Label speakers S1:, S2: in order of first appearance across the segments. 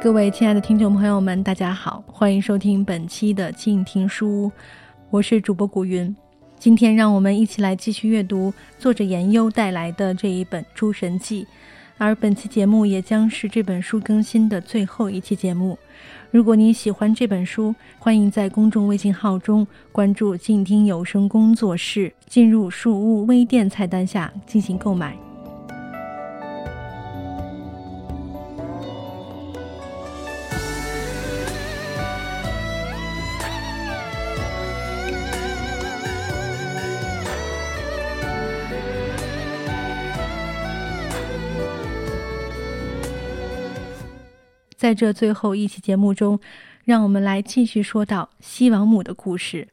S1: 各位亲爱的听众朋友们，大家好，欢迎收听本期的静听书屋，我是主播古云。今天让我们一起来继续阅读作者严优带来的这一本《诸神记》，而本期节目也将是这本书更新的最后一期节目。如果你喜欢这本书，欢迎在公众微信号中关注“静听有声工作室”，进入书屋微店菜单下进行购买。在这最后一期节目中，让我们来继续说到西王母的故事。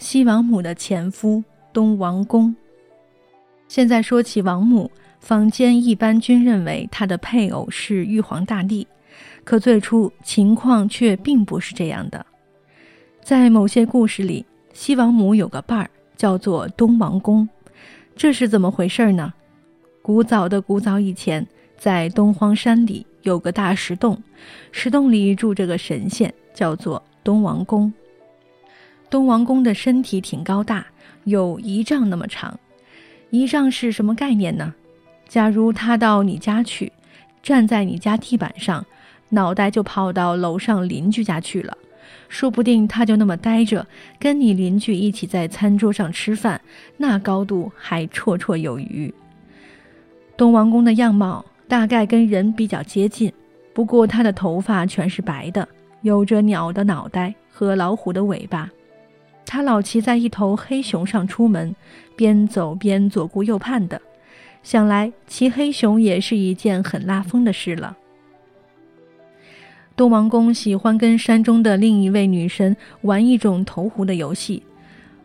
S1: 西王母的前夫东王公。现在说起王母，坊间一般均认为她的配偶是玉皇大帝，可最初情况却并不是这样的。在某些故事里，西王母有个伴儿叫做东王公，这是怎么回事呢？古早的古早以前，在东荒山里。有个大石洞，石洞里住着个神仙，叫做东王公。东王公的身体挺高大，有一丈那么长。一丈是什么概念呢？假如他到你家去，站在你家地板上，脑袋就跑到楼上邻居家去了。说不定他就那么呆着，跟你邻居一起在餐桌上吃饭，那高度还绰绰有余。东王公的样貌。大概跟人比较接近，不过他的头发全是白的，有着鸟的脑袋和老虎的尾巴。他老骑在一头黑熊上出门，边走边左顾右盼的，想来骑黑熊也是一件很拉风的事了。东王公喜欢跟山中的另一位女神玩一种投壶的游戏，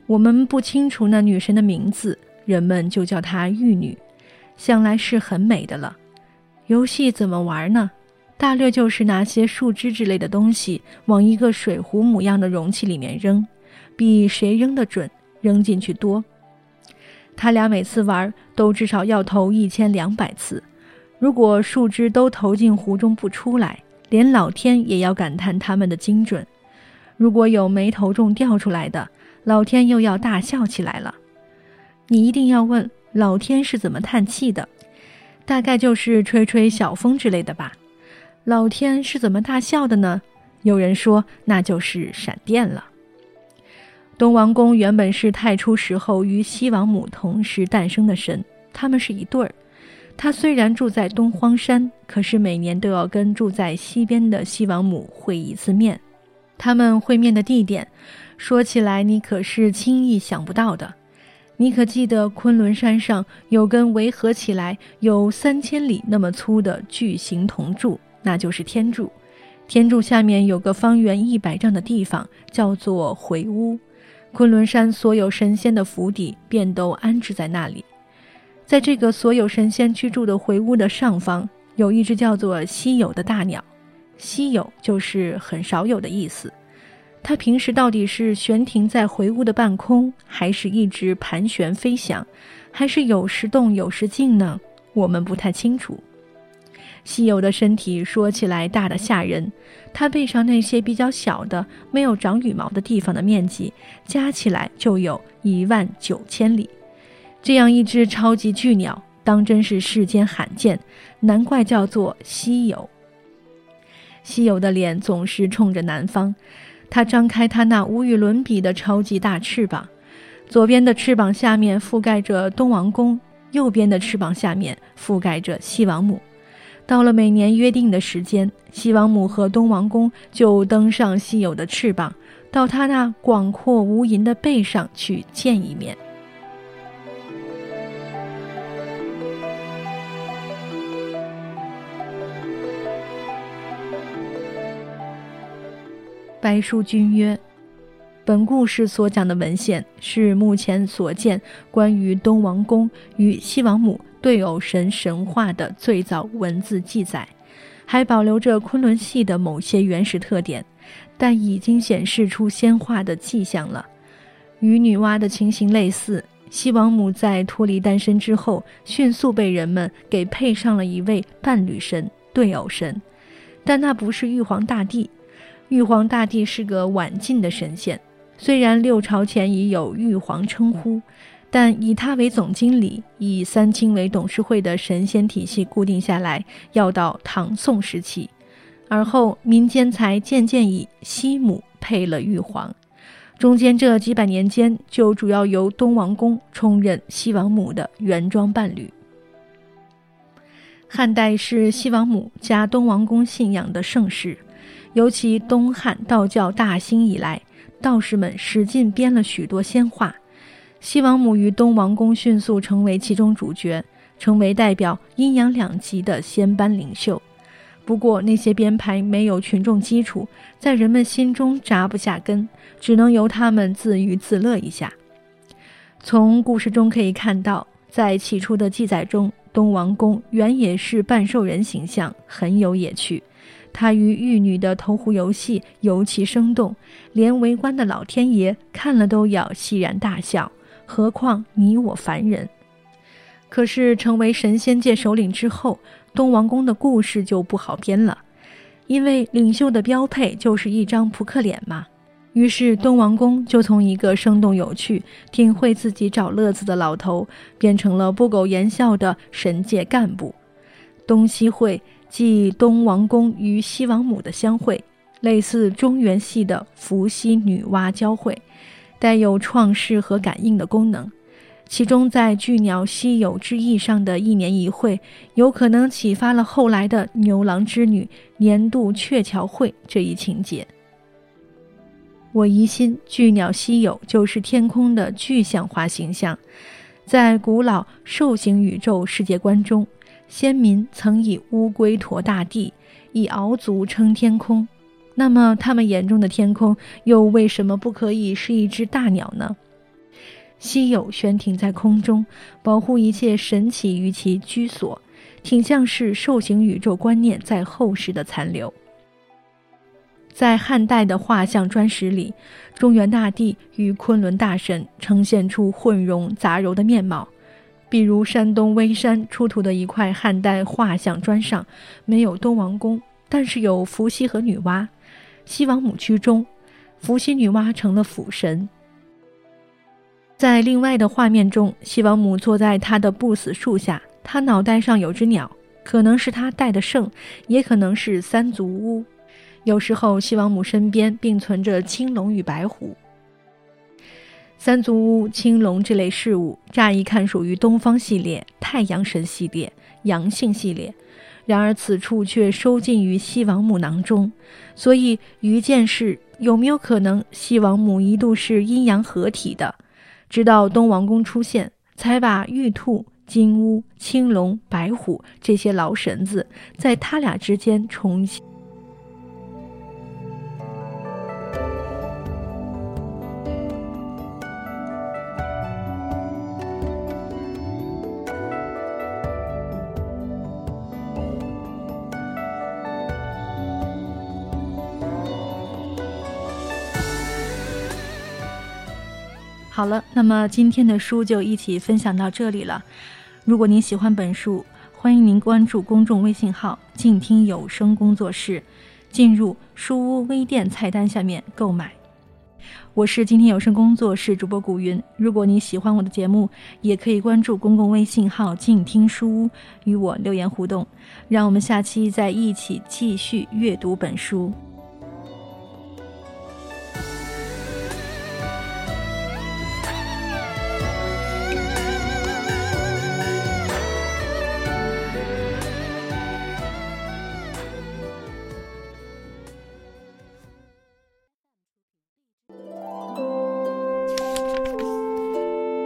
S1: 我们不清楚那女神的名字，人们就叫她玉女，想来是很美的了。游戏怎么玩呢？大略就是拿些树枝之类的东西往一个水壶模样的容器里面扔，比谁扔得准，扔进去多。他俩每次玩都至少要投一千两百次，如果树枝都投进壶中不出来，连老天也要感叹他们的精准；如果有没投中掉出来的，老天又要大笑起来了。你一定要问老天是怎么叹气的。大概就是吹吹小风之类的吧。老天是怎么大笑的呢？有人说那就是闪电了。东王公原本是太初时候与西王母同时诞生的神，他们是一对儿。他虽然住在东荒山，可是每年都要跟住在西边的西王母会一次面。他们会面的地点，说起来你可是轻易想不到的。你可记得昆仑山上有根围合起来有三千里那么粗的巨型铜柱，那就是天柱。天柱下面有个方圆一百丈的地方，叫做回屋。昆仑山所有神仙的府邸便都安置在那里。在这个所有神仙居住的回屋的上方，有一只叫做稀有的大鸟。稀有就是很少有的意思。它平时到底是悬停在回屋的半空，还是一直盘旋飞翔，还是有时动有时静呢？我们不太清楚。稀有的身体说起来大的吓人，它背上那些比较小的、没有长羽毛的地方的面积，加起来就有一万九千里。这样一只超级巨鸟，当真是世间罕见，难怪叫做稀有。稀有的脸总是冲着南方。他张开他那无与伦比的超级大翅膀，左边的翅膀下面覆盖着东王宫，右边的翅膀下面覆盖着西王母。到了每年约定的时间，西王母和东王公就登上稀有的翅膀，到他那广阔无垠的背上去见一面。白书君曰：“本故事所讲的文献是目前所见关于东王公与西王母对偶神神话的最早文字记载，还保留着昆仑系的某些原始特点，但已经显示出仙化的迹象了。与女娲的情形类似，西王母在脱离单身之后，迅速被人们给配上了一位伴侣神、对偶神。”但那不是玉皇大帝。玉皇大帝是个晚进的神仙，虽然六朝前已有玉皇称呼，但以他为总经理，以三清为董事会的神仙体系固定下来，要到唐宋时期，而后民间才渐渐以西母配了玉皇。中间这几百年间，就主要由东王公充任西王母的原装伴侣。汉代是西王母加东王公信仰的盛世，尤其东汉道教大兴以来，道士们使劲编了许多仙话，西王母与东王公迅速成为其中主角，成为代表阴阳两极的仙班领袖。不过，那些编排没有群众基础，在人们心中扎不下根，只能由他们自娱自乐一下。从故事中可以看到，在起初的记载中，东王公原也是半兽人形象，很有野趣。他与玉女的投壶游戏尤其生动，连围观的老天爷看了都要欣然大笑，何况你我凡人？可是成为神仙界首领之后，东王公的故事就不好编了，因为领袖的标配就是一张扑克脸嘛。于是东王公就从一个生动有趣、挺会自己找乐子的老头，变成了不苟言笑的神界干部。东西会即东王公与西王母的相会，类似中原系的伏羲女娲交汇，带有创世和感应的功能。其中，在巨鸟稀有之意上的一年一会，有可能启发了后来的牛郎织女年度鹊桥会这一情节。我疑心巨鸟稀有就是天空的具象化形象，在古老兽形宇宙世界观中，先民曾以乌龟驮大地，以鳌足撑天空，那么他们眼中的天空又为什么不可以是一只大鸟呢？稀有悬停在空中，保护一切神奇于其居所，挺像是兽形宇宙观念在后世的残留。在汉代的画像砖石里，中原大地与昆仑大神呈现出混融杂糅的面貌。比如山东微山出土的一块汉代画像砖上，没有东王公，但是有伏羲和女娲，西王母居中，伏羲女娲成了辅神。在另外的画面中，西王母坐在她的不死树下，她脑袋上有只鸟，可能是她带的圣，也可能是三足乌。有时候，西王母身边并存着青龙与白虎。三足乌、青龙这类事物，乍一看属于东方系列、太阳神系列、阳性系列，然而此处却收进于西王母囊中。所以，于剑是有没有可能，西王母一度是阴阳合体的？直到东王公出现，才把玉兔、金乌、青龙、白虎这些老神子在他俩之间重新。好了，那么今天的书就一起分享到这里了。如果您喜欢本书，欢迎您关注公众微信号“静听有声工作室”，进入书屋微店菜单下面购买。我是今天有声工作室主播古云。如果你喜欢我的节目，也可以关注公共微信号“静听书屋”与我留言互动。让我们下期再一起继续阅读本书。